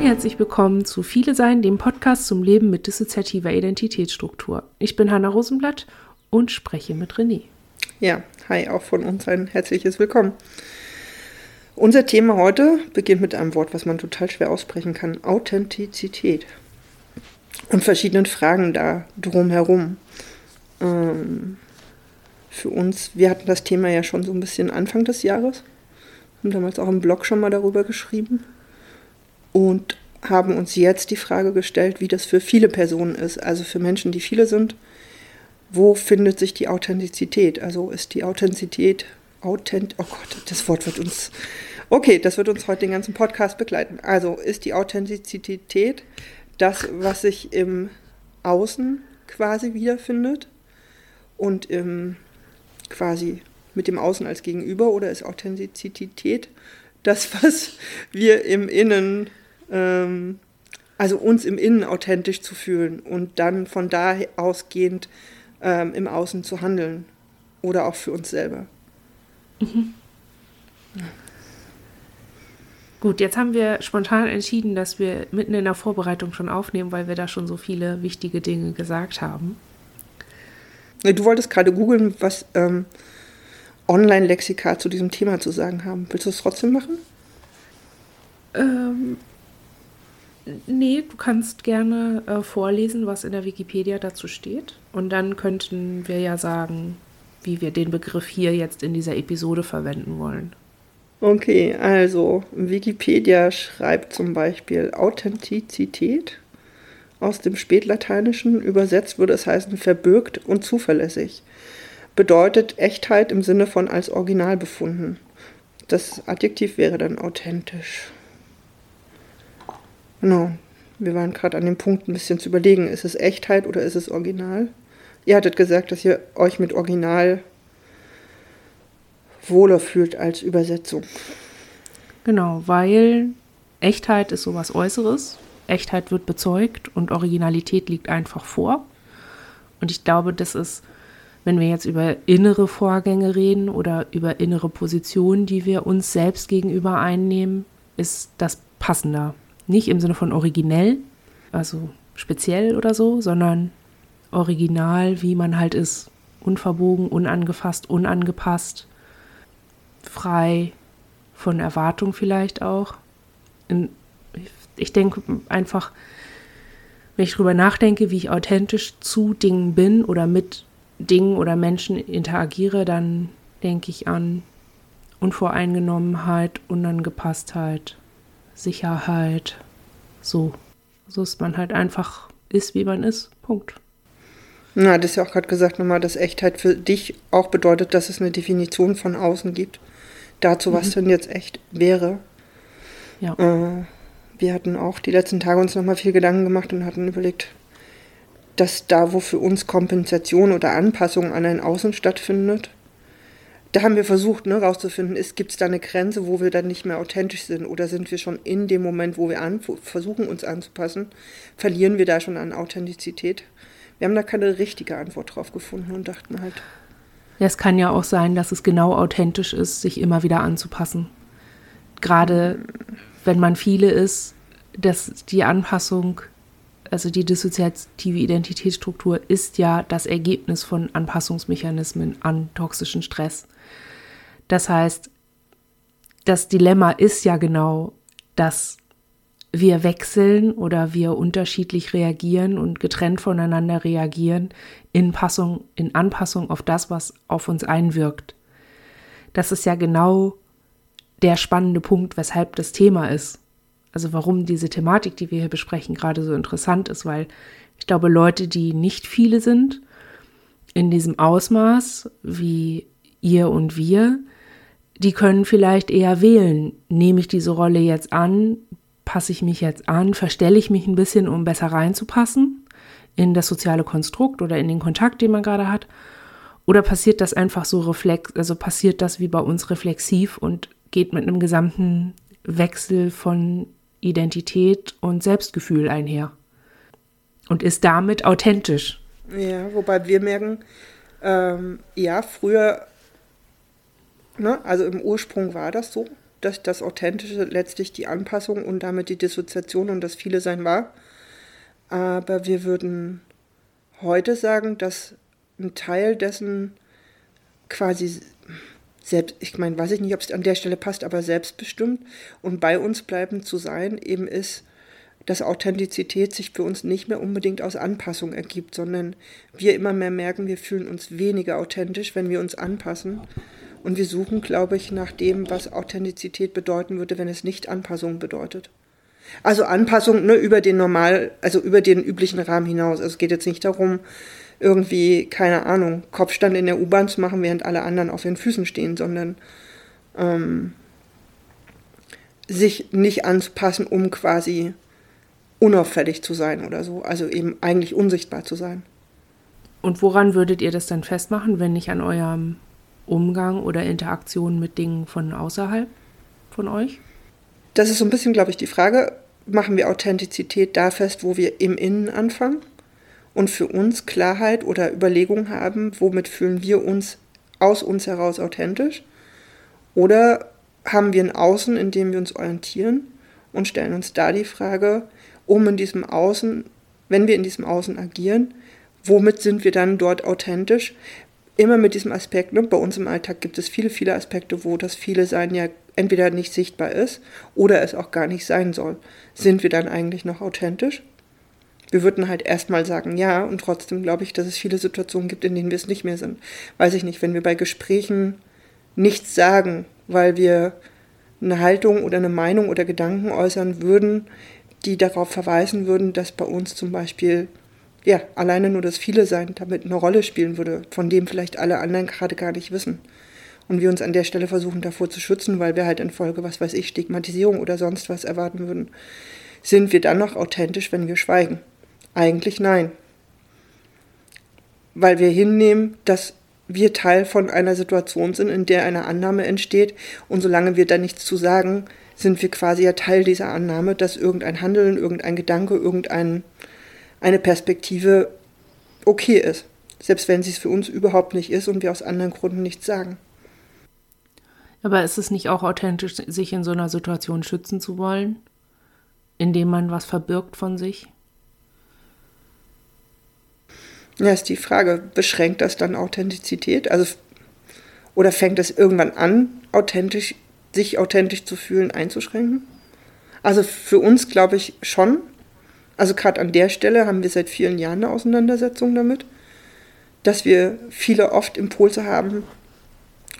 und herzlich willkommen zu Viele Sein, dem Podcast zum Leben mit dissoziativer Identitätsstruktur. Ich bin Hanna Rosenblatt und spreche mit René. Ja, hi, auch von uns ein herzliches Willkommen. Unser Thema heute beginnt mit einem Wort, was man total schwer aussprechen kann: Authentizität. Und verschiedenen Fragen da drumherum. Ähm, für uns, wir hatten das Thema ja schon so ein bisschen Anfang des Jahres, haben damals auch im Blog schon mal darüber geschrieben und haben uns jetzt die Frage gestellt, wie das für viele Personen ist, also für Menschen, die viele sind. Wo findet sich die Authentizität? Also ist die Authentizität, Authent, oh Gott, das Wort wird uns, okay, das wird uns heute den ganzen Podcast begleiten. Also ist die Authentizität das, was sich im Außen quasi wiederfindet und im, quasi mit dem Außen als Gegenüber oder ist Authentizität das, was wir im Innen ähm, also uns im Innen authentisch zu fühlen und dann von da ausgehend ähm, im Außen zu handeln oder auch für uns selber. Mhm. Gut, jetzt haben wir spontan entschieden, dass wir mitten in der Vorbereitung schon aufnehmen, weil wir da schon so viele wichtige Dinge gesagt haben. Du wolltest gerade googeln, was ähm, Online-Lexika zu diesem Thema zu sagen haben. Willst du es trotzdem machen? Ähm, Nee, du kannst gerne äh, vorlesen, was in der Wikipedia dazu steht. Und dann könnten wir ja sagen, wie wir den Begriff hier jetzt in dieser Episode verwenden wollen. Okay, also Wikipedia schreibt zum Beispiel Authentizität. Aus dem Spätlateinischen übersetzt würde es heißen verbürgt und zuverlässig. Bedeutet Echtheit im Sinne von als Original befunden. Das Adjektiv wäre dann authentisch. Genau. Wir waren gerade an dem Punkt, ein bisschen zu überlegen, ist es Echtheit oder ist es Original? Ihr hattet gesagt, dass ihr euch mit Original wohler fühlt als Übersetzung. Genau, weil Echtheit ist sowas Äußeres. Echtheit wird bezeugt und Originalität liegt einfach vor. Und ich glaube, das ist, wenn wir jetzt über innere Vorgänge reden oder über innere Positionen, die wir uns selbst gegenüber einnehmen, ist das passender. Nicht im Sinne von originell, also speziell oder so, sondern original, wie man halt ist. Unverbogen, unangefasst, unangepasst, frei von Erwartung vielleicht auch. Ich denke einfach, wenn ich drüber nachdenke, wie ich authentisch zu Dingen bin oder mit Dingen oder Menschen interagiere, dann denke ich an Unvoreingenommenheit, Unangepasstheit, Sicherheit. So. So ist man halt einfach ist, wie man ist. Punkt. Na, das ist ja auch gerade gesagt nochmal, dass Echtheit für dich auch bedeutet, dass es eine Definition von außen gibt. Dazu, was mhm. denn jetzt echt wäre. Ja. Äh, wir hatten auch die letzten Tage uns nochmal viel Gedanken gemacht und hatten überlegt, dass da, wo für uns Kompensation oder Anpassung an ein Außen stattfindet, da haben wir versucht, ne, rauszufinden, gibt es da eine Grenze, wo wir dann nicht mehr authentisch sind oder sind wir schon in dem Moment, wo wir an, versuchen, uns anzupassen, verlieren wir da schon an Authentizität? Wir haben da keine richtige Antwort drauf gefunden und dachten halt. Ja, es kann ja auch sein, dass es genau authentisch ist, sich immer wieder anzupassen. Gerade wenn man viele ist, dass die Anpassung, also die dissoziative Identitätsstruktur ist ja das Ergebnis von Anpassungsmechanismen an toxischen Stress. Das heißt, das Dilemma ist ja genau, dass wir wechseln oder wir unterschiedlich reagieren und getrennt voneinander reagieren in Passung, in Anpassung auf das, was auf uns einwirkt. Das ist ja genau der spannende Punkt, weshalb das Thema ist. Also warum diese Thematik, die wir hier besprechen, gerade so interessant ist, weil ich glaube, Leute, die nicht viele sind, in diesem Ausmaß wie ihr und wir, die können vielleicht eher wählen, nehme ich diese Rolle jetzt an, passe ich mich jetzt an, verstelle ich mich ein bisschen, um besser reinzupassen in das soziale Konstrukt oder in den Kontakt, den man gerade hat, oder passiert das einfach so reflex, also passiert das wie bei uns reflexiv und geht mit einem gesamten Wechsel von Identität und Selbstgefühl einher und ist damit authentisch. Ja, wobei wir merken, ähm, ja, früher Ne? Also im Ursprung war das so. dass das Authentische letztlich die Anpassung und damit die Dissoziation und das Viele sein war. Aber wir würden heute sagen, dass ein Teil dessen quasi selbst, ich meine, weiß ich nicht, ob es an der Stelle passt, aber selbstbestimmt und bei uns bleiben zu sein eben ist, dass Authentizität sich für uns nicht mehr unbedingt aus Anpassung ergibt, sondern wir immer mehr merken, wir fühlen uns weniger authentisch, wenn wir uns anpassen. Und wir suchen, glaube ich, nach dem, was Authentizität bedeuten würde, wenn es nicht Anpassung bedeutet. Also Anpassung ne, über den normal, also über den üblichen Rahmen hinaus. Also es geht jetzt nicht darum, irgendwie, keine Ahnung, Kopfstand in der U-Bahn zu machen, während alle anderen auf ihren Füßen stehen, sondern ähm, sich nicht anzupassen, um quasi unauffällig zu sein oder so. Also eben eigentlich unsichtbar zu sein. Und woran würdet ihr das dann festmachen, wenn nicht an eurem Umgang oder Interaktion mit Dingen von außerhalb von euch? Das ist so ein bisschen, glaube ich, die Frage. Machen wir Authentizität da fest, wo wir im Innen anfangen und für uns Klarheit oder Überlegung haben, womit fühlen wir uns aus uns heraus authentisch? Oder haben wir ein Außen, in dem wir uns orientieren und stellen uns da die Frage, um in diesem Außen, wenn wir in diesem Außen agieren, womit sind wir dann dort authentisch? Immer mit diesem Aspekt, ne? bei uns im Alltag gibt es viele, viele Aspekte, wo das viele Sein ja entweder nicht sichtbar ist oder es auch gar nicht sein soll. Sind wir dann eigentlich noch authentisch? Wir würden halt erstmal sagen, ja, und trotzdem glaube ich, dass es viele Situationen gibt, in denen wir es nicht mehr sind. Weiß ich nicht, wenn wir bei Gesprächen nichts sagen, weil wir eine Haltung oder eine Meinung oder Gedanken äußern würden, die darauf verweisen würden, dass bei uns zum Beispiel ja, alleine nur das Viele sein damit eine Rolle spielen würde, von dem vielleicht alle anderen gerade gar nicht wissen. Und wir uns an der Stelle versuchen davor zu schützen, weil wir halt in Folge, was weiß ich, Stigmatisierung oder sonst was erwarten würden. Sind wir dann noch authentisch, wenn wir schweigen? Eigentlich nein. Weil wir hinnehmen, dass wir Teil von einer Situation sind, in der eine Annahme entsteht und solange wir da nichts zu sagen, sind wir quasi ja Teil dieser Annahme, dass irgendein Handeln, irgendein Gedanke, irgendeine Perspektive okay ist. Selbst wenn sie es für uns überhaupt nicht ist und wir aus anderen Gründen nichts sagen. Aber ist es nicht auch authentisch, sich in so einer Situation schützen zu wollen, indem man was verbirgt von sich? Ja, ist die Frage, beschränkt das dann Authentizität? Also, oder fängt es irgendwann an, authentisch sich authentisch zu fühlen, einzuschränken? Also für uns glaube ich schon. Also gerade an der Stelle haben wir seit vielen Jahren eine Auseinandersetzung damit, dass wir viele oft Impulse haben,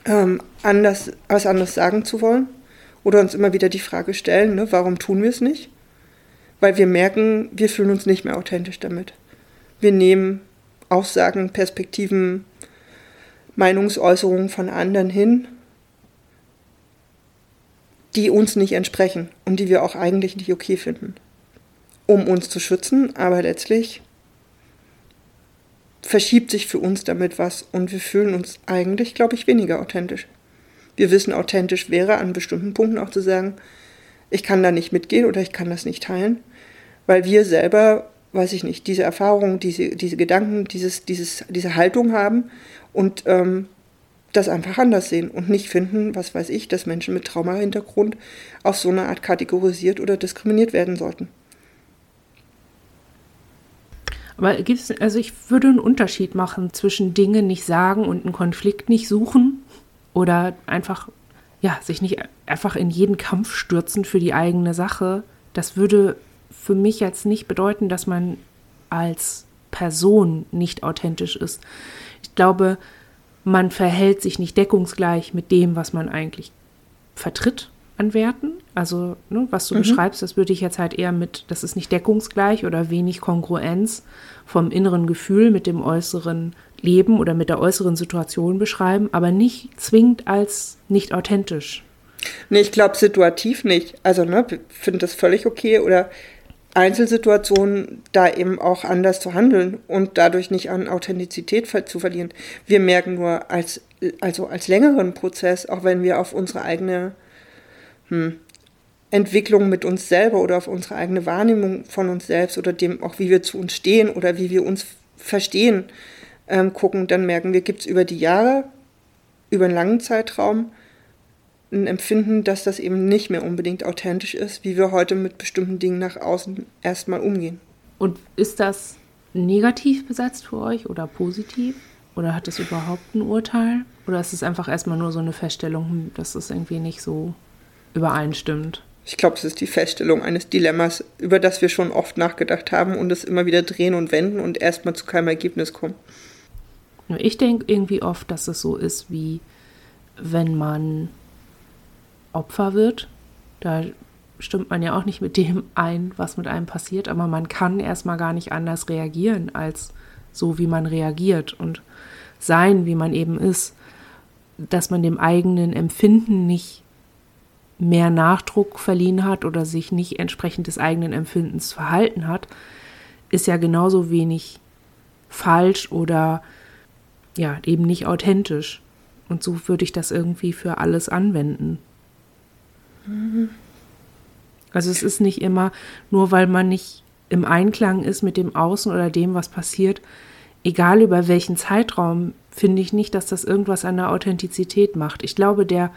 ähm, anders, was anderes sagen zu wollen. Oder uns immer wieder die Frage stellen, ne, warum tun wir es nicht? Weil wir merken, wir fühlen uns nicht mehr authentisch damit. Wir nehmen Aussagen, Perspektiven, Meinungsäußerungen von anderen hin die uns nicht entsprechen und die wir auch eigentlich nicht okay finden, um uns zu schützen, aber letztlich verschiebt sich für uns damit was und wir fühlen uns eigentlich, glaube ich, weniger authentisch. Wir wissen, authentisch wäre an bestimmten Punkten auch zu sagen, ich kann da nicht mitgehen oder ich kann das nicht teilen, weil wir selber, weiß ich nicht, diese Erfahrungen, diese, diese Gedanken, dieses, dieses, diese Haltung haben und ähm, das einfach anders sehen und nicht finden, was weiß ich, dass Menschen mit Traumahintergrund auf so eine Art kategorisiert oder diskriminiert werden sollten. Aber gibt's, also ich würde einen Unterschied machen zwischen Dinge nicht sagen und einen Konflikt nicht suchen oder einfach, ja, sich nicht einfach in jeden Kampf stürzen für die eigene Sache. Das würde für mich jetzt nicht bedeuten, dass man als Person nicht authentisch ist. Ich glaube, man verhält sich nicht deckungsgleich mit dem, was man eigentlich vertritt an Werten. Also, ne, was du mhm. beschreibst, das würde ich jetzt halt eher mit, das ist nicht deckungsgleich oder wenig Kongruenz vom inneren Gefühl mit dem äußeren Leben oder mit der äußeren Situation beschreiben, aber nicht zwingend als nicht authentisch. Nee, ich glaube situativ nicht. Also, ne, finde das völlig okay oder Einzelsituationen da eben auch anders zu handeln und dadurch nicht an Authentizität zu verlieren. Wir merken nur als, also als längeren Prozess, auch wenn wir auf unsere eigene hm, Entwicklung mit uns selber oder auf unsere eigene Wahrnehmung von uns selbst oder dem auch, wie wir zu uns stehen oder wie wir uns verstehen, ähm, gucken, dann merken wir, gibt es über die Jahre, über einen langen Zeitraum, ein Empfinden, dass das eben nicht mehr unbedingt authentisch ist, wie wir heute mit bestimmten Dingen nach außen erstmal umgehen. Und ist das negativ besetzt für euch oder positiv? Oder hat es überhaupt ein Urteil? Oder ist es einfach erstmal nur so eine Feststellung, hm, dass es irgendwie nicht so übereinstimmt? Ich glaube, es ist die Feststellung eines Dilemmas, über das wir schon oft nachgedacht haben und es immer wieder drehen und wenden und erstmal zu keinem Ergebnis kommen. Ich denke irgendwie oft, dass es so ist, wie wenn man Opfer wird. Da stimmt man ja auch nicht mit dem ein, was mit einem passiert, aber man kann erstmal gar nicht anders reagieren als so, wie man reagiert und sein, wie man eben ist. Dass man dem eigenen Empfinden nicht mehr Nachdruck verliehen hat oder sich nicht entsprechend des eigenen Empfindens verhalten hat, ist ja genauso wenig falsch oder ja, eben nicht authentisch. Und so würde ich das irgendwie für alles anwenden. Mhm. Also es ist nicht immer, nur weil man nicht im Einklang ist mit dem Außen oder dem, was passiert, egal über welchen Zeitraum, finde ich nicht, dass das irgendwas an der Authentizität macht. Ich glaube, der,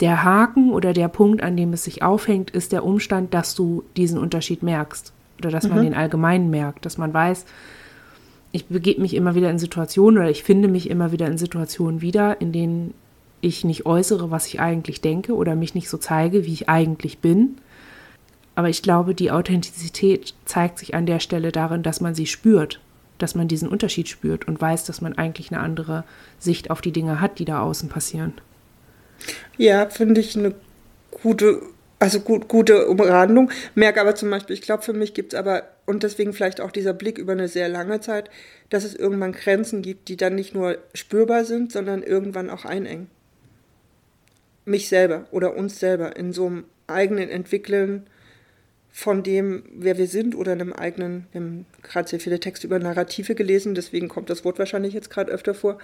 der Haken oder der Punkt, an dem es sich aufhängt, ist der Umstand, dass du diesen Unterschied merkst oder dass mhm. man den allgemein merkt, dass man weiß, ich begebe mich immer wieder in Situationen oder ich finde mich immer wieder in Situationen wieder, in denen ich nicht äußere, was ich eigentlich denke oder mich nicht so zeige, wie ich eigentlich bin. Aber ich glaube, die Authentizität zeigt sich an der Stelle darin, dass man sie spürt, dass man diesen Unterschied spürt und weiß, dass man eigentlich eine andere Sicht auf die Dinge hat, die da außen passieren. Ja, finde ich eine gute, also gut, gute Umrandung. Merke aber zum Beispiel, ich glaube, für mich gibt es aber, und deswegen vielleicht auch dieser Blick über eine sehr lange Zeit, dass es irgendwann Grenzen gibt, die dann nicht nur spürbar sind, sondern irgendwann auch einengen. Mich selber oder uns selber in so einem eigenen Entwickeln von dem, wer wir sind oder einem eigenen, wir haben gerade sehr viele Texte über Narrative gelesen, deswegen kommt das Wort wahrscheinlich jetzt gerade öfter vor.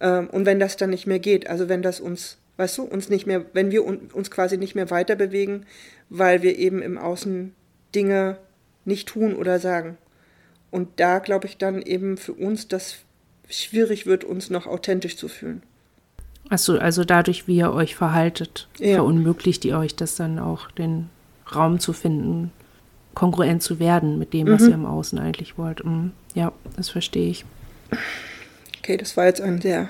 Ähm, und wenn das dann nicht mehr geht, also wenn das uns, weißt du, uns nicht mehr, wenn wir uns quasi nicht mehr weiter bewegen, weil wir eben im Außen Dinge nicht tun oder sagen. Und da glaube ich dann eben für uns, dass schwierig wird, uns noch authentisch zu fühlen. Achso, also dadurch, wie ihr euch verhaltet, ja. verunmöglicht ihr euch das dann auch, den Raum zu finden, kongruent zu werden mit dem, was mhm. ihr im Außen eigentlich wollt. Mhm. Ja, das verstehe ich. Okay, das war jetzt ein sehr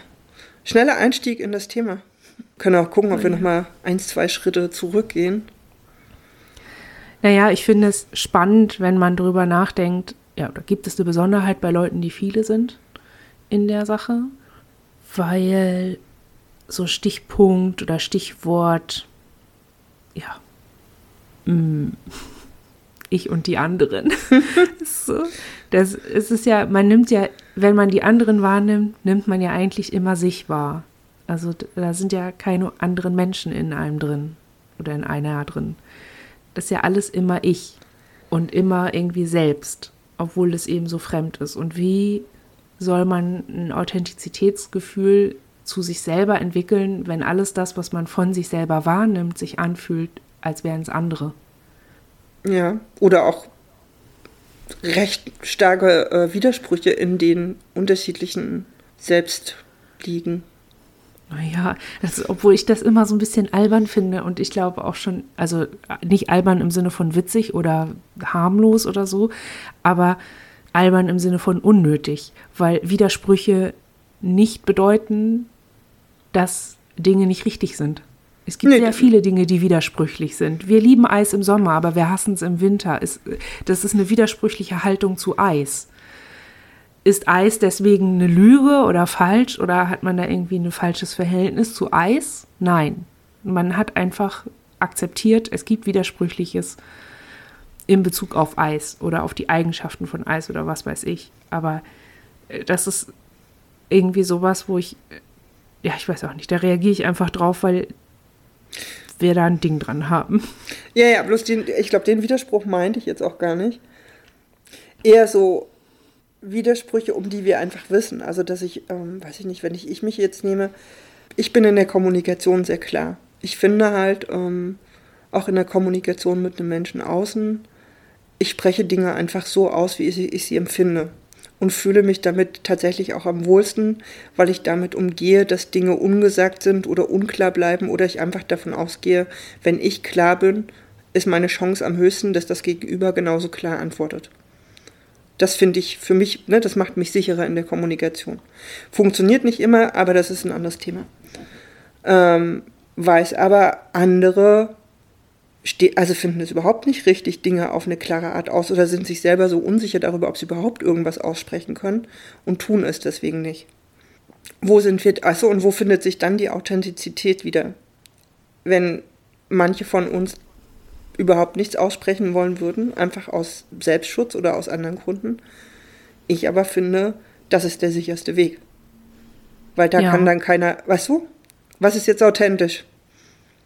schneller Einstieg in das Thema. Wir können auch gucken, ob wir nochmal ein, zwei Schritte zurückgehen. Naja, ich finde es spannend, wenn man darüber nachdenkt, ja, da gibt es eine Besonderheit bei Leuten, die viele sind in der Sache, weil so Stichpunkt oder Stichwort, ja, Mm. ich und die anderen. so, das es ist ja, man nimmt ja, wenn man die anderen wahrnimmt, nimmt man ja eigentlich immer sich wahr. Also da sind ja keine anderen Menschen in einem drin oder in einer drin. Das ist ja alles immer ich und immer irgendwie selbst, obwohl es eben so fremd ist. Und wie soll man ein Authentizitätsgefühl zu sich selber entwickeln, wenn alles das, was man von sich selber wahrnimmt, sich anfühlt als wären es andere. Ja, oder auch recht starke äh, Widersprüche in den unterschiedlichen Selbst liegen. Naja, das, obwohl ich das immer so ein bisschen albern finde und ich glaube auch schon, also nicht albern im Sinne von witzig oder harmlos oder so, aber albern im Sinne von unnötig, weil Widersprüche nicht bedeuten, dass Dinge nicht richtig sind. Es gibt nee, sehr viele Dinge, die widersprüchlich sind. Wir lieben Eis im Sommer, aber wir hassen es im Winter. das ist eine widersprüchliche Haltung zu Eis. Ist Eis deswegen eine Lüge oder falsch oder hat man da irgendwie ein falsches Verhältnis zu Eis? Nein. Man hat einfach akzeptiert, es gibt Widersprüchliches in Bezug auf Eis oder auf die Eigenschaften von Eis oder was weiß ich. Aber äh, das ist irgendwie sowas, wo ich, ja, ich weiß auch nicht, da reagiere ich einfach drauf, weil wir da ein Ding dran haben. Ja, ja, bloß den, ich glaube, den Widerspruch meinte ich jetzt auch gar nicht. Eher so Widersprüche, um die wir einfach wissen. Also, dass ich, ähm, weiß ich nicht, wenn ich, ich mich jetzt nehme, ich bin in der Kommunikation sehr klar. Ich finde halt, ähm, auch in der Kommunikation mit einem Menschen außen, ich spreche Dinge einfach so aus, wie ich, ich sie empfinde. Und fühle mich damit tatsächlich auch am wohlsten, weil ich damit umgehe, dass Dinge ungesagt sind oder unklar bleiben oder ich einfach davon ausgehe, wenn ich klar bin, ist meine Chance am höchsten, dass das Gegenüber genauso klar antwortet. Das finde ich für mich, ne, das macht mich sicherer in der Kommunikation. Funktioniert nicht immer, aber das ist ein anderes Thema. Ähm, weiß aber andere also finden es überhaupt nicht richtig, Dinge auf eine klare Art aus oder sind sich selber so unsicher darüber, ob sie überhaupt irgendwas aussprechen können und tun es deswegen nicht. Wo sind wir, achso, und wo findet sich dann die Authentizität wieder? Wenn manche von uns überhaupt nichts aussprechen wollen würden, einfach aus Selbstschutz oder aus anderen Gründen. Ich aber finde, das ist der sicherste Weg. Weil da ja. kann dann keiner, weißt du, was ist jetzt authentisch?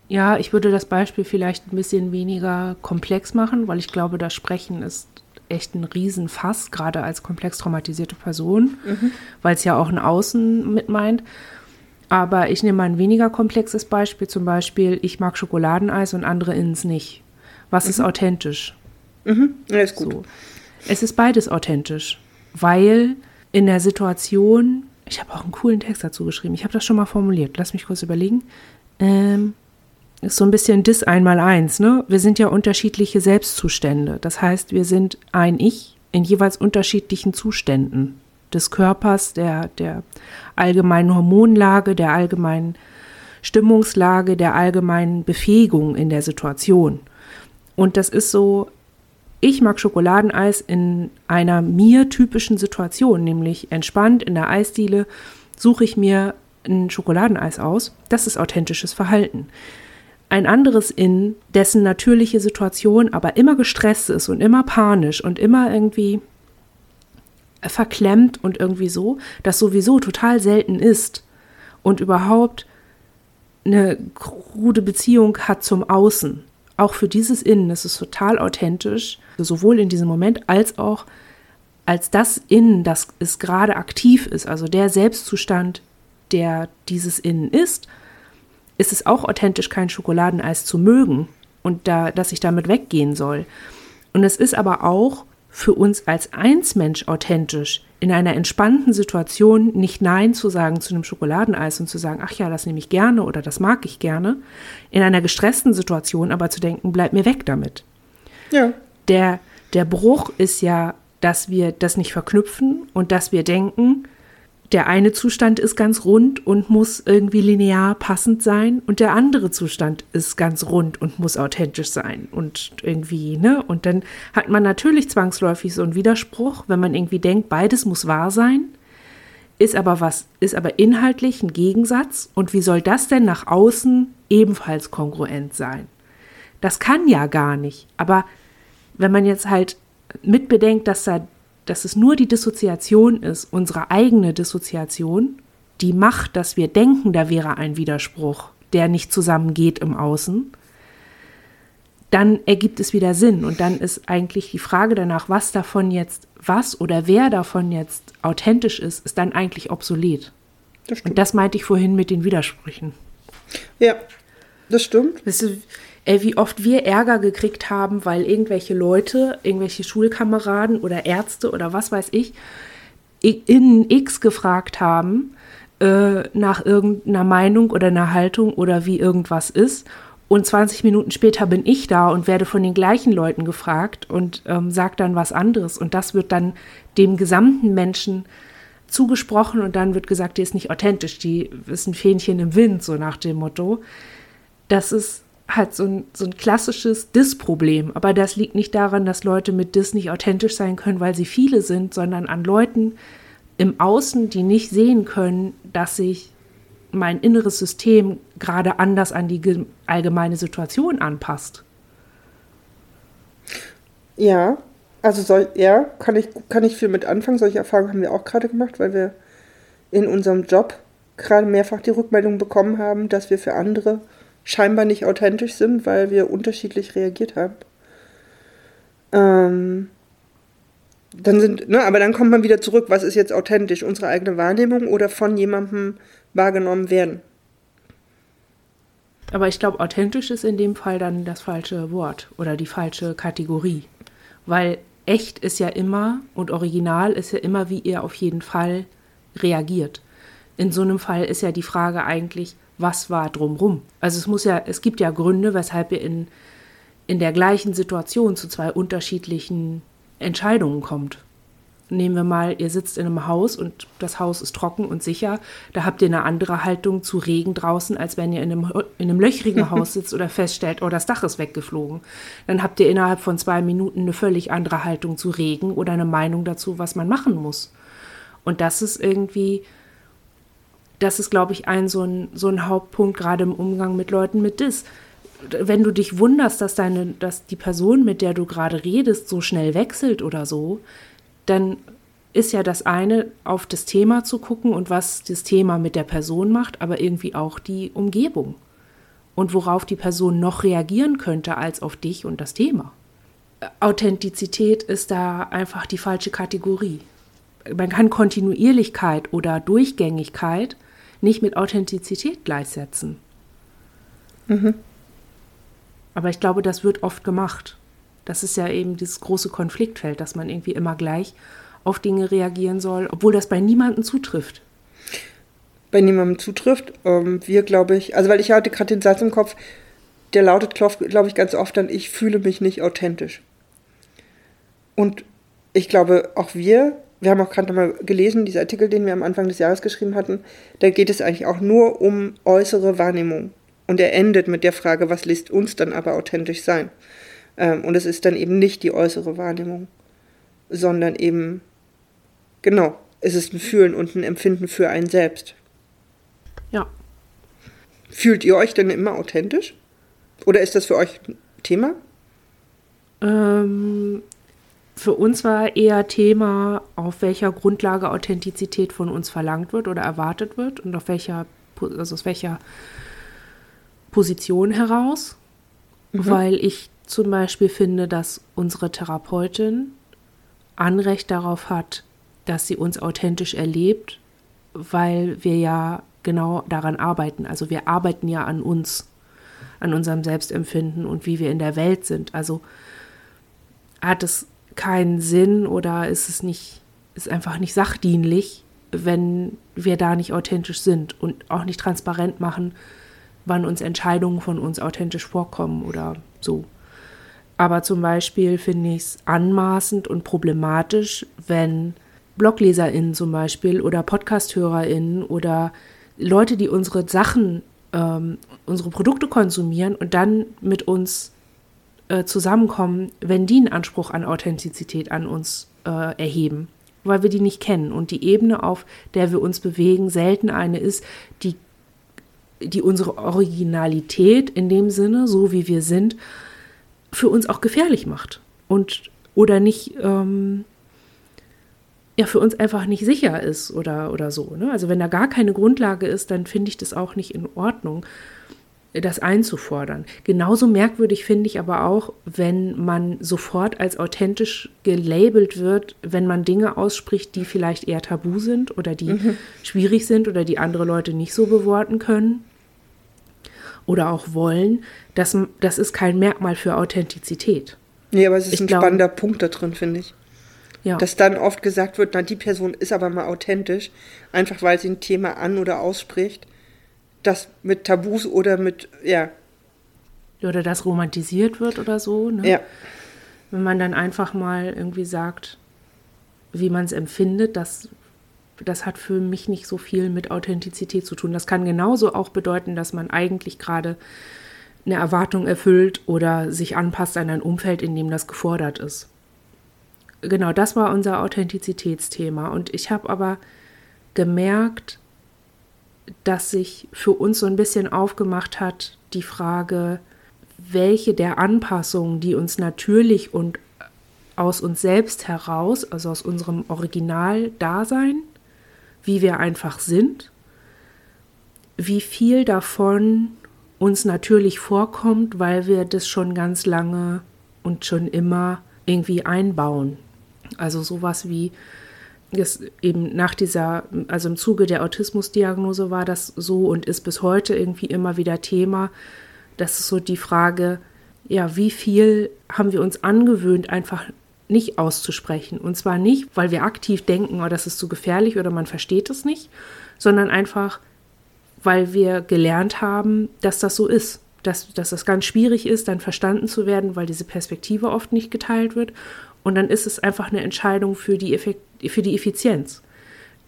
Ja, ich würde das Beispiel vielleicht ein bisschen weniger komplex machen, weil ich glaube, das Sprechen ist echt ein Riesenfass, gerade als komplex traumatisierte Person, mhm. weil es ja auch ein Außen mit meint. Aber ich nehme mal ein weniger komplexes Beispiel, zum Beispiel, ich mag Schokoladeneis und andere ins nicht. Was mhm. ist authentisch? Mhm. Ja, ist gut. So. Es ist beides authentisch, weil in der Situation, ich habe auch einen coolen Text dazu geschrieben, ich habe das schon mal formuliert, lass mich kurz überlegen. Ähm, ist so ein bisschen das einmal eins, ne? Wir sind ja unterschiedliche Selbstzustände. Das heißt, wir sind ein Ich in jeweils unterschiedlichen Zuständen des Körpers, der, der allgemeinen Hormonlage, der allgemeinen Stimmungslage, der allgemeinen Befähigung in der Situation. Und das ist so, ich mag Schokoladeneis in einer mir typischen Situation, nämlich entspannt in der Eisdiele suche ich mir ein Schokoladeneis aus. Das ist authentisches Verhalten. Ein anderes in, dessen natürliche Situation aber immer gestresst ist und immer panisch und immer irgendwie verklemmt und irgendwie so, das sowieso total selten ist und überhaupt eine krude Beziehung hat zum Außen. Auch für dieses Innen ist es total authentisch, sowohl in diesem Moment als auch als das Innen, das es gerade aktiv ist, also der Selbstzustand, der dieses Innen ist, ist es auch authentisch, kein Schokoladeneis zu mögen und da, dass ich damit weggehen soll. Und es ist aber auch für uns als Einsmensch authentisch, in einer entspannten Situation nicht Nein zu sagen zu einem Schokoladeneis und zu sagen, ach ja, das nehme ich gerne oder das mag ich gerne. In einer gestressten Situation aber zu denken, bleib mir weg damit. Ja. Der, der Bruch ist ja, dass wir das nicht verknüpfen und dass wir denken, der eine Zustand ist ganz rund und muss irgendwie linear passend sein und der andere Zustand ist ganz rund und muss authentisch sein und irgendwie, ne? Und dann hat man natürlich zwangsläufig so einen Widerspruch, wenn man irgendwie denkt, beides muss wahr sein, ist aber was, ist aber inhaltlich ein Gegensatz und wie soll das denn nach außen ebenfalls kongruent sein? Das kann ja gar nicht, aber wenn man jetzt halt mitbedenkt, dass da dass es nur die Dissoziation ist, unsere eigene Dissoziation, die macht, dass wir denken, da wäre ein Widerspruch, der nicht zusammengeht im Außen, dann ergibt es wieder Sinn. Und dann ist eigentlich die Frage danach, was davon jetzt, was oder wer davon jetzt authentisch ist, ist dann eigentlich obsolet. Das Und das meinte ich vorhin mit den Widersprüchen. Ja, das stimmt. Weißt du, äh, wie oft wir Ärger gekriegt haben, weil irgendwelche Leute, irgendwelche Schulkameraden oder Ärzte oder was weiß ich, in X gefragt haben äh, nach irgendeiner Meinung oder einer Haltung oder wie irgendwas ist. Und 20 Minuten später bin ich da und werde von den gleichen Leuten gefragt und ähm, sage dann was anderes. Und das wird dann dem gesamten Menschen zugesprochen und dann wird gesagt, die ist nicht authentisch, die ist ein Fähnchen im Wind, so nach dem Motto. Das ist halt so ein, so ein klassisches Dis-Problem. Aber das liegt nicht daran, dass Leute mit Dis nicht authentisch sein können, weil sie viele sind, sondern an Leuten im Außen, die nicht sehen können, dass sich mein inneres System gerade anders an die allgemeine Situation anpasst. Ja, also soll, ja, kann ich, kann ich viel mit anfangen. Solche Erfahrungen haben wir auch gerade gemacht, weil wir in unserem Job gerade mehrfach die Rückmeldung bekommen haben, dass wir für andere scheinbar nicht authentisch sind, weil wir unterschiedlich reagiert haben. Ähm, dann sind, ne, aber dann kommt man wieder zurück, was ist jetzt authentisch, unsere eigene Wahrnehmung oder von jemandem wahrgenommen werden. Aber ich glaube, authentisch ist in dem Fall dann das falsche Wort oder die falsche Kategorie. Weil echt ist ja immer und original ist ja immer, wie ihr auf jeden Fall reagiert. In so einem Fall ist ja die Frage eigentlich, was war drumrum? Also es muss ja, es gibt ja Gründe, weshalb ihr in, in der gleichen Situation zu zwei unterschiedlichen Entscheidungen kommt. Nehmen wir mal, ihr sitzt in einem Haus und das Haus ist trocken und sicher. Da habt ihr eine andere Haltung zu Regen draußen, als wenn ihr in einem, in einem löchrigen Haus sitzt oder feststellt, oh, das Dach ist weggeflogen. Dann habt ihr innerhalb von zwei Minuten eine völlig andere Haltung zu Regen oder eine Meinung dazu, was man machen muss. Und das ist irgendwie, das ist, glaube ich, ein so, ein so ein Hauptpunkt, gerade im Umgang mit Leuten mit Dis. Wenn du dich wunderst, dass, deine, dass die Person, mit der du gerade redest, so schnell wechselt oder so, dann ist ja das eine, auf das Thema zu gucken und was das Thema mit der Person macht, aber irgendwie auch die Umgebung und worauf die Person noch reagieren könnte als auf dich und das Thema. Authentizität ist da einfach die falsche Kategorie. Man kann Kontinuierlichkeit oder Durchgängigkeit nicht mit Authentizität gleichsetzen. Mhm. Aber ich glaube, das wird oft gemacht. Das ist ja eben dieses große Konfliktfeld, dass man irgendwie immer gleich auf Dinge reagieren soll, obwohl das bei niemandem zutrifft. Bei niemandem zutrifft. Ähm, wir, glaube ich, also weil ich hatte gerade den Satz im Kopf, der lautet, glaube ich, ganz oft dann, ich fühle mich nicht authentisch. Und ich glaube, auch wir, wir haben auch gerade nochmal gelesen, dieser Artikel, den wir am Anfang des Jahres geschrieben hatten, da geht es eigentlich auch nur um äußere Wahrnehmung. Und er endet mit der Frage, was lässt uns dann aber authentisch sein? Ähm, und es ist dann eben nicht die äußere Wahrnehmung, sondern eben, genau, es ist ein Fühlen und ein Empfinden für einen selbst. Ja. Fühlt ihr euch denn immer authentisch? Oder ist das für euch ein Thema? Ähm, für uns war eher Thema, auf welcher Grundlage Authentizität von uns verlangt wird oder erwartet wird und auf welcher, also aus welcher Position heraus. Mhm. Weil ich zum Beispiel finde, dass unsere Therapeutin Anrecht darauf hat, dass sie uns authentisch erlebt, weil wir ja genau daran arbeiten. Also wir arbeiten ja an uns, an unserem Selbstempfinden und wie wir in der Welt sind. Also hat es keinen Sinn oder ist es nicht, ist einfach nicht sachdienlich, wenn wir da nicht authentisch sind und auch nicht transparent machen, wann uns Entscheidungen von uns authentisch vorkommen oder so. Aber zum Beispiel finde ich es anmaßend und problematisch, wenn BlogleserInnen zum Beispiel oder PodcasthörerInnen oder Leute, die unsere Sachen, ähm, unsere Produkte konsumieren und dann mit uns äh, zusammenkommen, wenn die einen Anspruch an Authentizität an uns äh, erheben, weil wir die nicht kennen. Und die Ebene, auf der wir uns bewegen, selten eine ist, die, die unsere Originalität in dem Sinne, so wie wir sind, für uns auch gefährlich macht und oder nicht ähm, ja für uns einfach nicht sicher ist oder oder so. Ne? Also wenn da gar keine Grundlage ist, dann finde ich das auch nicht in Ordnung, das einzufordern. Genauso merkwürdig finde ich aber auch, wenn man sofort als authentisch gelabelt wird, wenn man Dinge ausspricht, die vielleicht eher tabu sind oder die mhm. schwierig sind oder die andere Leute nicht so beworten können oder auch wollen, das, das ist kein Merkmal für Authentizität. Nee, aber es ist ich ein glaub, spannender Punkt da drin, finde ich. Ja. Dass dann oft gesagt wird, na, die Person ist aber mal authentisch, einfach weil sie ein Thema an- oder ausspricht, das mit Tabus oder mit, ja. Oder das romantisiert wird oder so, ne? Ja. Wenn man dann einfach mal irgendwie sagt, wie man es empfindet, das das hat für mich nicht so viel mit Authentizität zu tun. Das kann genauso auch bedeuten, dass man eigentlich gerade eine Erwartung erfüllt oder sich anpasst an ein Umfeld, in dem das gefordert ist. Genau, das war unser Authentizitätsthema. Und ich habe aber gemerkt, dass sich für uns so ein bisschen aufgemacht hat, die Frage, welche der Anpassungen, die uns natürlich und aus uns selbst heraus, also aus unserem Original-Dasein, wie wir einfach sind, wie viel davon uns natürlich vorkommt, weil wir das schon ganz lange und schon immer irgendwie einbauen. Also sowas wie es eben nach dieser, also im Zuge der Autismusdiagnose war das so und ist bis heute irgendwie immer wieder Thema. Das ist so die Frage, ja, wie viel haben wir uns angewöhnt, einfach nicht auszusprechen. Und zwar nicht, weil wir aktiv denken, oh, das ist zu gefährlich oder man versteht es nicht, sondern einfach, weil wir gelernt haben, dass das so ist. Dass, dass das ganz schwierig ist, dann verstanden zu werden, weil diese Perspektive oft nicht geteilt wird. Und dann ist es einfach eine Entscheidung für die, Effekt, für die Effizienz,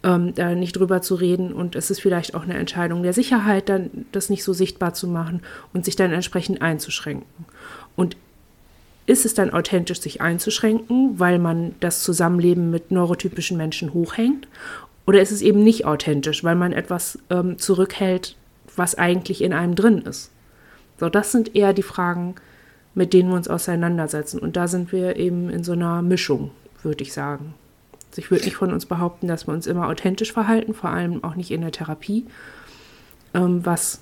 ähm, da nicht drüber zu reden. Und es ist vielleicht auch eine Entscheidung der Sicherheit, dann das nicht so sichtbar zu machen und sich dann entsprechend einzuschränken. Und ist es dann authentisch, sich einzuschränken, weil man das Zusammenleben mit neurotypischen Menschen hochhängt? Oder ist es eben nicht authentisch, weil man etwas ähm, zurückhält, was eigentlich in einem drin ist? So, das sind eher die Fragen, mit denen wir uns auseinandersetzen. Und da sind wir eben in so einer Mischung, würde ich sagen. Also ich würde nicht von uns behaupten, dass wir uns immer authentisch verhalten, vor allem auch nicht in der Therapie, ähm, was,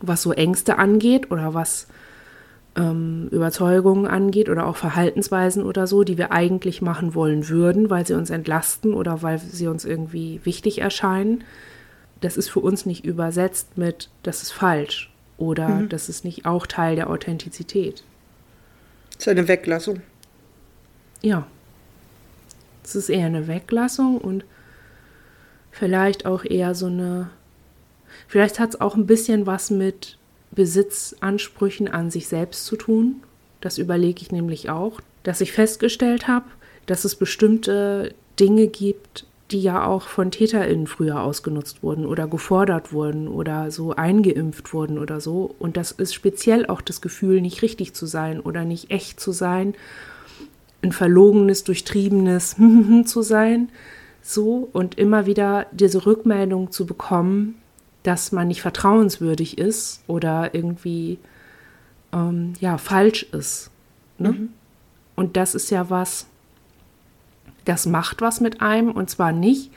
was so Ängste angeht oder was ähm, Überzeugungen angeht oder auch Verhaltensweisen oder so, die wir eigentlich machen wollen würden, weil sie uns entlasten oder weil sie uns irgendwie wichtig erscheinen. Das ist für uns nicht übersetzt mit, das ist falsch oder mhm. das ist nicht auch Teil der Authentizität. Das ist eine Weglassung. Ja. Es ist eher eine Weglassung und vielleicht auch eher so eine, vielleicht hat es auch ein bisschen was mit Besitzansprüchen an sich selbst zu tun. Das überlege ich nämlich auch, dass ich festgestellt habe, dass es bestimmte Dinge gibt, die ja auch von TäterInnen früher ausgenutzt wurden oder gefordert wurden oder so eingeimpft wurden oder so. Und das ist speziell auch das Gefühl, nicht richtig zu sein oder nicht echt zu sein, ein verlogenes, durchtriebenes zu sein. So und immer wieder diese Rückmeldung zu bekommen, dass man nicht vertrauenswürdig ist oder irgendwie ähm, ja falsch ist. Ne? Mhm. Und das ist ja was, das macht was mit einem und zwar nicht.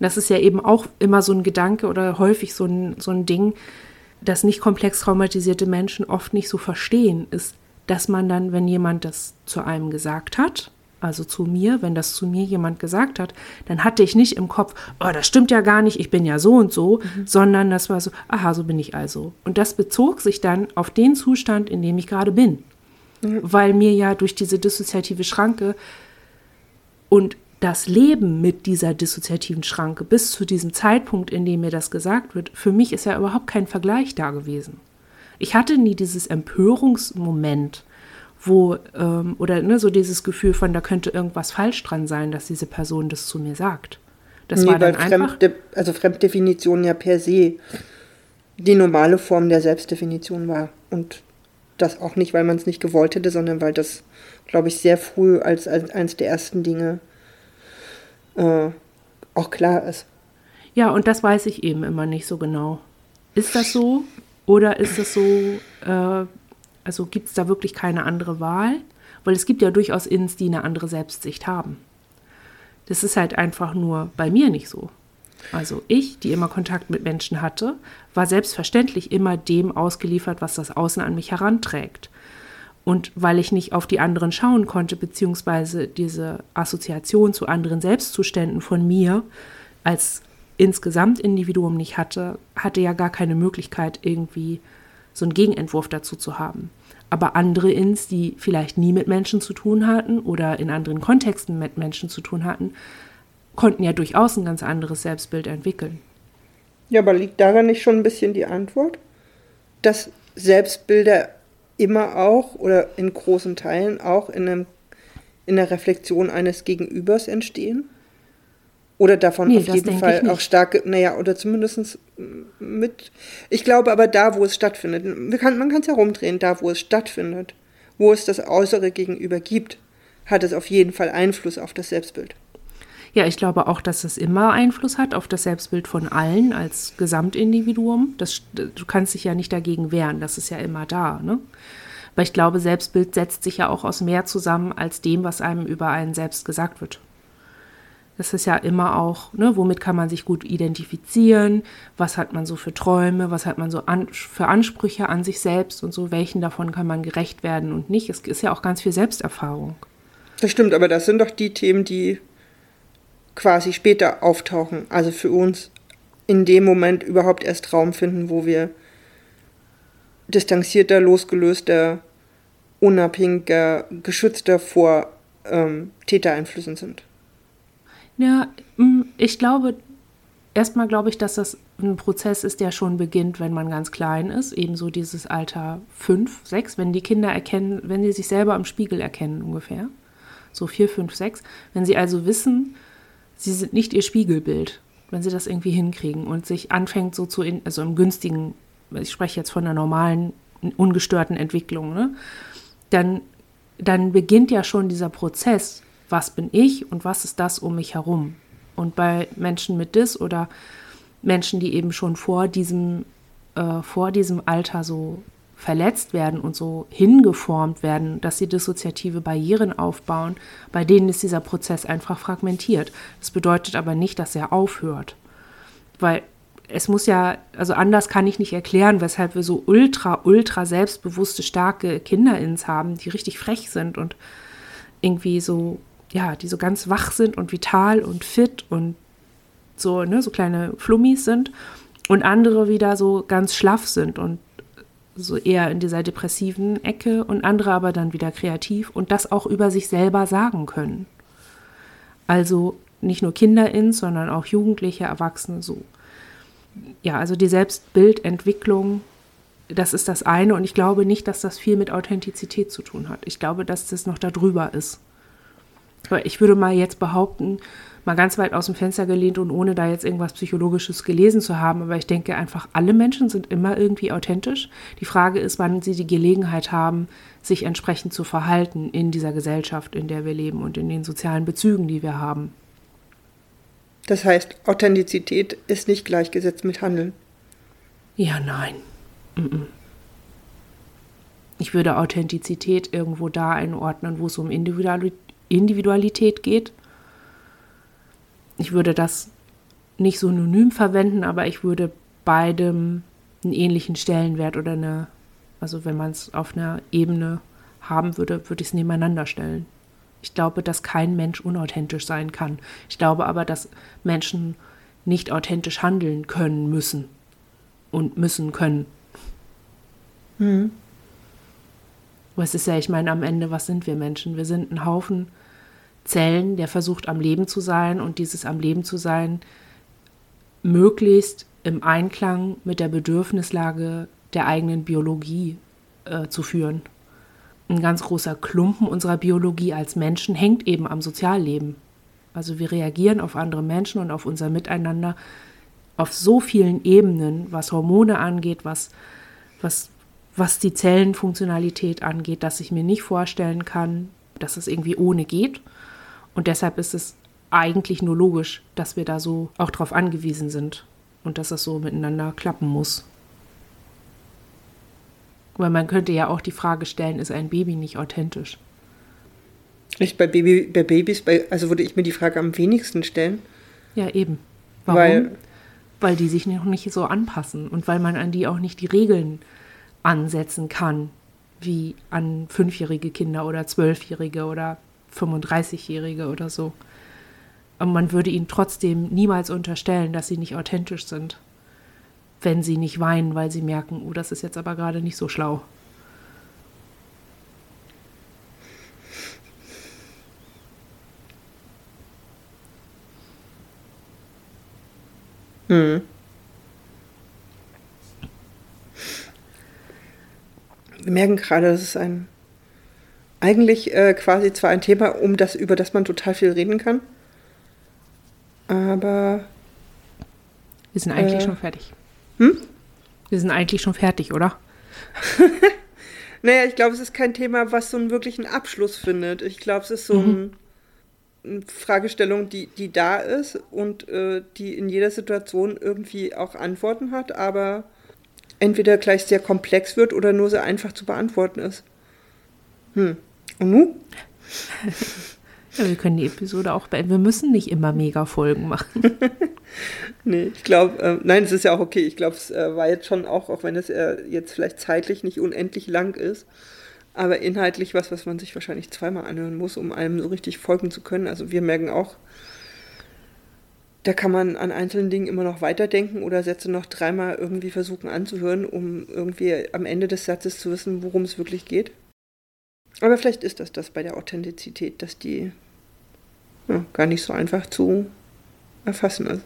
Das ist ja eben auch immer so ein Gedanke oder häufig so ein, so ein Ding, das nicht komplex traumatisierte Menschen oft nicht so verstehen, ist, dass man dann, wenn jemand das zu einem gesagt hat, also zu mir, wenn das zu mir jemand gesagt hat, dann hatte ich nicht im Kopf, oh, das stimmt ja gar nicht, ich bin ja so und so, mhm. sondern das war so, aha, so bin ich also. Und das bezog sich dann auf den Zustand, in dem ich gerade bin. Mhm. Weil mir ja durch diese dissoziative Schranke und das Leben mit dieser dissoziativen Schranke bis zu diesem Zeitpunkt, in dem mir das gesagt wird, für mich ist ja überhaupt kein Vergleich da gewesen. Ich hatte nie dieses Empörungsmoment, wo, ähm, oder ne, so dieses Gefühl von, da könnte irgendwas falsch dran sein, dass diese Person das zu mir sagt. Das nee, war dann einfach. Fremde, also Fremddefinition ja per se die normale Form der Selbstdefinition war. Und das auch nicht, weil man es nicht gewollt hätte, sondern weil das, glaube ich, sehr früh als, als eines der ersten Dinge äh, auch klar ist. Ja, und das weiß ich eben immer nicht so genau. Ist das so? Oder ist das so, äh, also gibt es da wirklich keine andere Wahl? Weil es gibt ja durchaus Ins, die eine andere Selbstsicht haben. Das ist halt einfach nur bei mir nicht so. Also ich, die immer Kontakt mit Menschen hatte, war selbstverständlich immer dem ausgeliefert, was das Außen an mich heranträgt. Und weil ich nicht auf die anderen schauen konnte, beziehungsweise diese Assoziation zu anderen Selbstzuständen von mir als insgesamt Individuum nicht hatte, hatte ja gar keine Möglichkeit, irgendwie so einen Gegenentwurf dazu zu haben. Aber andere Ins, die vielleicht nie mit Menschen zu tun hatten oder in anderen Kontexten mit Menschen zu tun hatten, konnten ja durchaus ein ganz anderes Selbstbild entwickeln. Ja, aber liegt daran nicht schon ein bisschen die Antwort? Dass Selbstbilder immer auch oder in großen Teilen auch in, einem, in der Reflexion eines Gegenübers entstehen? Oder davon nee, auf jeden Fall auch stark, naja, oder zumindest mit. Ich glaube aber da, wo es stattfindet, man kann es herumdrehen, da, wo es stattfindet, wo es das Äußere gegenüber gibt, hat es auf jeden Fall Einfluss auf das Selbstbild. Ja, ich glaube auch, dass es immer Einfluss hat auf das Selbstbild von allen als Gesamtindividuum. Das, du kannst dich ja nicht dagegen wehren, das ist ja immer da. Ne? Weil ich glaube, Selbstbild setzt sich ja auch aus mehr zusammen als dem, was einem über einen selbst gesagt wird. Das ist ja immer auch, ne, womit kann man sich gut identifizieren, was hat man so für Träume, was hat man so an, für Ansprüche an sich selbst und so, welchen davon kann man gerecht werden und nicht. Es ist ja auch ganz viel Selbsterfahrung. Das stimmt, aber das sind doch die Themen, die quasi später auftauchen. Also für uns in dem Moment überhaupt erst Raum finden, wo wir distanzierter, losgelöster, unabhängiger, geschützter vor ähm, Tätereinflüssen sind. Ja, mm, ich glaube, erstmal glaube ich, dass das ein Prozess ist, der schon beginnt, wenn man ganz klein ist. Ebenso dieses Alter fünf, sechs, wenn die Kinder erkennen, wenn sie sich selber im Spiegel erkennen ungefähr. So vier, fünf, sechs. Wenn sie also wissen, sie sind nicht ihr Spiegelbild, wenn sie das irgendwie hinkriegen und sich anfängt so zu, in, also im günstigen, ich spreche jetzt von einer normalen, ungestörten Entwicklung, ne? dann, dann beginnt ja schon dieser Prozess, was bin ich und was ist das um mich herum. Und bei Menschen mit Dis oder Menschen, die eben schon vor diesem, äh, vor diesem Alter so verletzt werden und so hingeformt werden, dass sie dissoziative Barrieren aufbauen, bei denen ist dieser Prozess einfach fragmentiert. Das bedeutet aber nicht, dass er aufhört. Weil es muss ja, also anders kann ich nicht erklären, weshalb wir so ultra, ultra selbstbewusste, starke KinderIns haben, die richtig frech sind und irgendwie so, ja, die so ganz wach sind und vital und fit und so, ne, so kleine Flummis sind und andere wieder so ganz schlaff sind und so eher in dieser depressiven Ecke und andere aber dann wieder kreativ und das auch über sich selber sagen können. Also nicht nur KinderInnen, sondern auch Jugendliche, Erwachsene so. Ja, also die Selbstbildentwicklung, das ist das eine und ich glaube nicht, dass das viel mit Authentizität zu tun hat. Ich glaube, dass das noch darüber ist. Ich würde mal jetzt behaupten, mal ganz weit aus dem Fenster gelehnt und ohne da jetzt irgendwas Psychologisches gelesen zu haben. Aber ich denke einfach, alle Menschen sind immer irgendwie authentisch. Die Frage ist, wann sie die Gelegenheit haben, sich entsprechend zu verhalten in dieser Gesellschaft, in der wir leben und in den sozialen Bezügen, die wir haben. Das heißt, Authentizität ist nicht gleichgesetzt mit Handeln. Ja, nein. Ich würde Authentizität irgendwo da einordnen, wo es um Individualität geht ich würde das nicht synonym verwenden, aber ich würde beidem einen ähnlichen Stellenwert oder eine, also wenn man es auf einer Ebene haben würde, würde ich es nebeneinander stellen. Ich glaube, dass kein Mensch unauthentisch sein kann. Ich glaube aber, dass Menschen nicht authentisch handeln können müssen und müssen können. Mhm. Was ist ja, ich meine, am Ende, was sind wir Menschen? Wir sind ein Haufen Zellen, der versucht am Leben zu sein und dieses am Leben zu sein möglichst im Einklang mit der Bedürfnislage der eigenen Biologie äh, zu führen. Ein ganz großer Klumpen unserer Biologie als Menschen hängt eben am Sozialleben. Also wir reagieren auf andere Menschen und auf unser Miteinander auf so vielen Ebenen, was Hormone angeht, was, was, was die Zellenfunktionalität angeht, dass ich mir nicht vorstellen kann, dass es irgendwie ohne geht. Und deshalb ist es eigentlich nur logisch, dass wir da so auch drauf angewiesen sind und dass das so miteinander klappen muss. Weil man könnte ja auch die Frage stellen, ist ein Baby nicht authentisch? Nicht bei, Baby, bei Babys, bei, also würde ich mir die Frage am wenigsten stellen. Ja, eben. Warum? Weil, weil die sich noch nicht so anpassen und weil man an die auch nicht die Regeln ansetzen kann, wie an fünfjährige Kinder oder zwölfjährige oder 35-Jährige oder so. Und man würde ihnen trotzdem niemals unterstellen, dass sie nicht authentisch sind, wenn sie nicht weinen, weil sie merken, oh, das ist jetzt aber gerade nicht so schlau. Hm. Wir merken gerade, dass es ein eigentlich äh, quasi zwar ein Thema, um das, über das man total viel reden kann, aber. Wir sind eigentlich äh, schon fertig. Hm? Wir sind eigentlich schon fertig, oder? naja, ich glaube, es ist kein Thema, was so einen wirklichen Abschluss findet. Ich glaube, es ist so mhm. ein, eine Fragestellung, die, die da ist und äh, die in jeder Situation irgendwie auch Antworten hat, aber entweder gleich sehr komplex wird oder nur sehr einfach zu beantworten ist. Hm. Nu? Ja, wir können die Episode auch beenden. Wir müssen nicht immer mega Folgen machen. nee, ich glaube, äh, nein, es ist ja auch okay. Ich glaube, es äh, war jetzt schon auch, auch wenn es äh, jetzt vielleicht zeitlich nicht unendlich lang ist, aber inhaltlich was, was man sich wahrscheinlich zweimal anhören muss, um einem so richtig folgen zu können. Also wir merken auch, da kann man an einzelnen Dingen immer noch weiterdenken oder Sätze noch dreimal irgendwie versuchen anzuhören, um irgendwie am Ende des Satzes zu wissen, worum es wirklich geht. Aber vielleicht ist das das bei der Authentizität, dass die ja, gar nicht so einfach zu erfassen ist.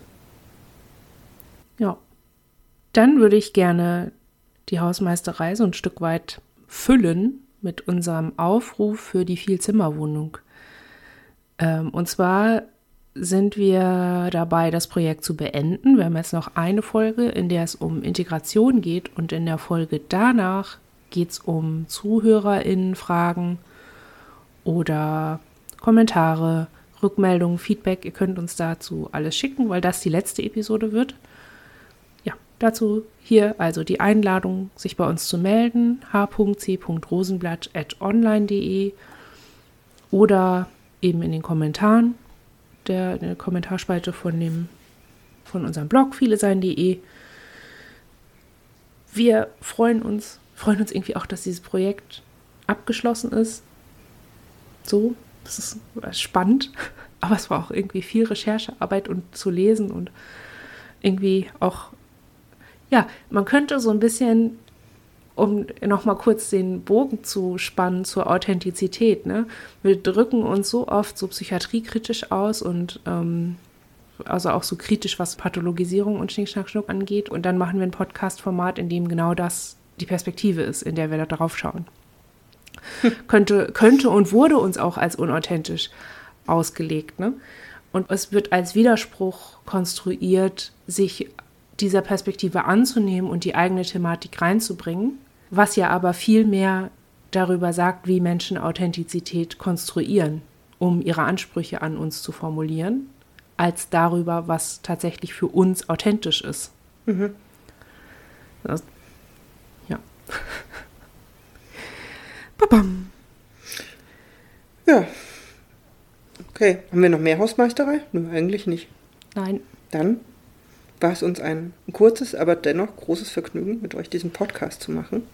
Ja. Dann würde ich gerne die Hausmeisterei so ein Stück weit füllen mit unserem Aufruf für die Vielzimmerwohnung. Ähm, und zwar sind wir dabei, das Projekt zu beenden. Wir haben jetzt noch eine Folge, in der es um Integration geht und in der Folge danach geht es um ZuhörerInnen-Fragen oder Kommentare, Rückmeldungen, Feedback. Ihr könnt uns dazu alles schicken, weil das die letzte Episode wird. Ja, dazu hier also die Einladung, sich bei uns zu melden: h.c.rosenblatt.online.de oder eben in den Kommentaren der, der Kommentarspalte von, dem, von unserem Blog, viele sein.de. Wir freuen uns, freuen uns irgendwie auch, dass dieses Projekt abgeschlossen ist. So, das ist spannend, aber es war auch irgendwie viel Recherchearbeit und zu lesen und irgendwie auch, ja, man könnte so ein bisschen um nochmal kurz den Bogen zu spannen zur Authentizität. Ne? Wir drücken uns so oft so psychiatriekritisch aus und ähm, also auch so kritisch, was Pathologisierung und Schnick, Schnack, Schnuck angeht. Und dann machen wir ein Podcast-Format, in dem genau das die Perspektive ist, in der wir da drauf schauen. Könnte, könnte und wurde uns auch als unauthentisch ausgelegt. Ne? Und es wird als Widerspruch konstruiert, sich dieser Perspektive anzunehmen und die eigene Thematik reinzubringen, was ja aber viel mehr darüber sagt, wie Menschen Authentizität konstruieren, um ihre Ansprüche an uns zu formulieren, als darüber, was tatsächlich für uns authentisch ist. Mhm. Das. Babam. Ja. Okay, haben wir noch mehr Hausmeisterei? Nö, eigentlich nicht. Nein. Dann war es uns ein kurzes, aber dennoch großes Vergnügen, mit euch diesen Podcast zu machen.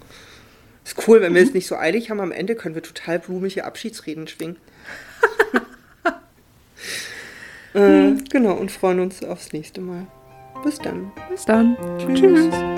Ist cool, wenn wir es nicht so eilig haben. Am Ende können wir total blumige Abschiedsreden schwingen. äh, genau, und freuen uns aufs nächste Mal. Bis dann. Bis dann. Tschüss. Tschüss.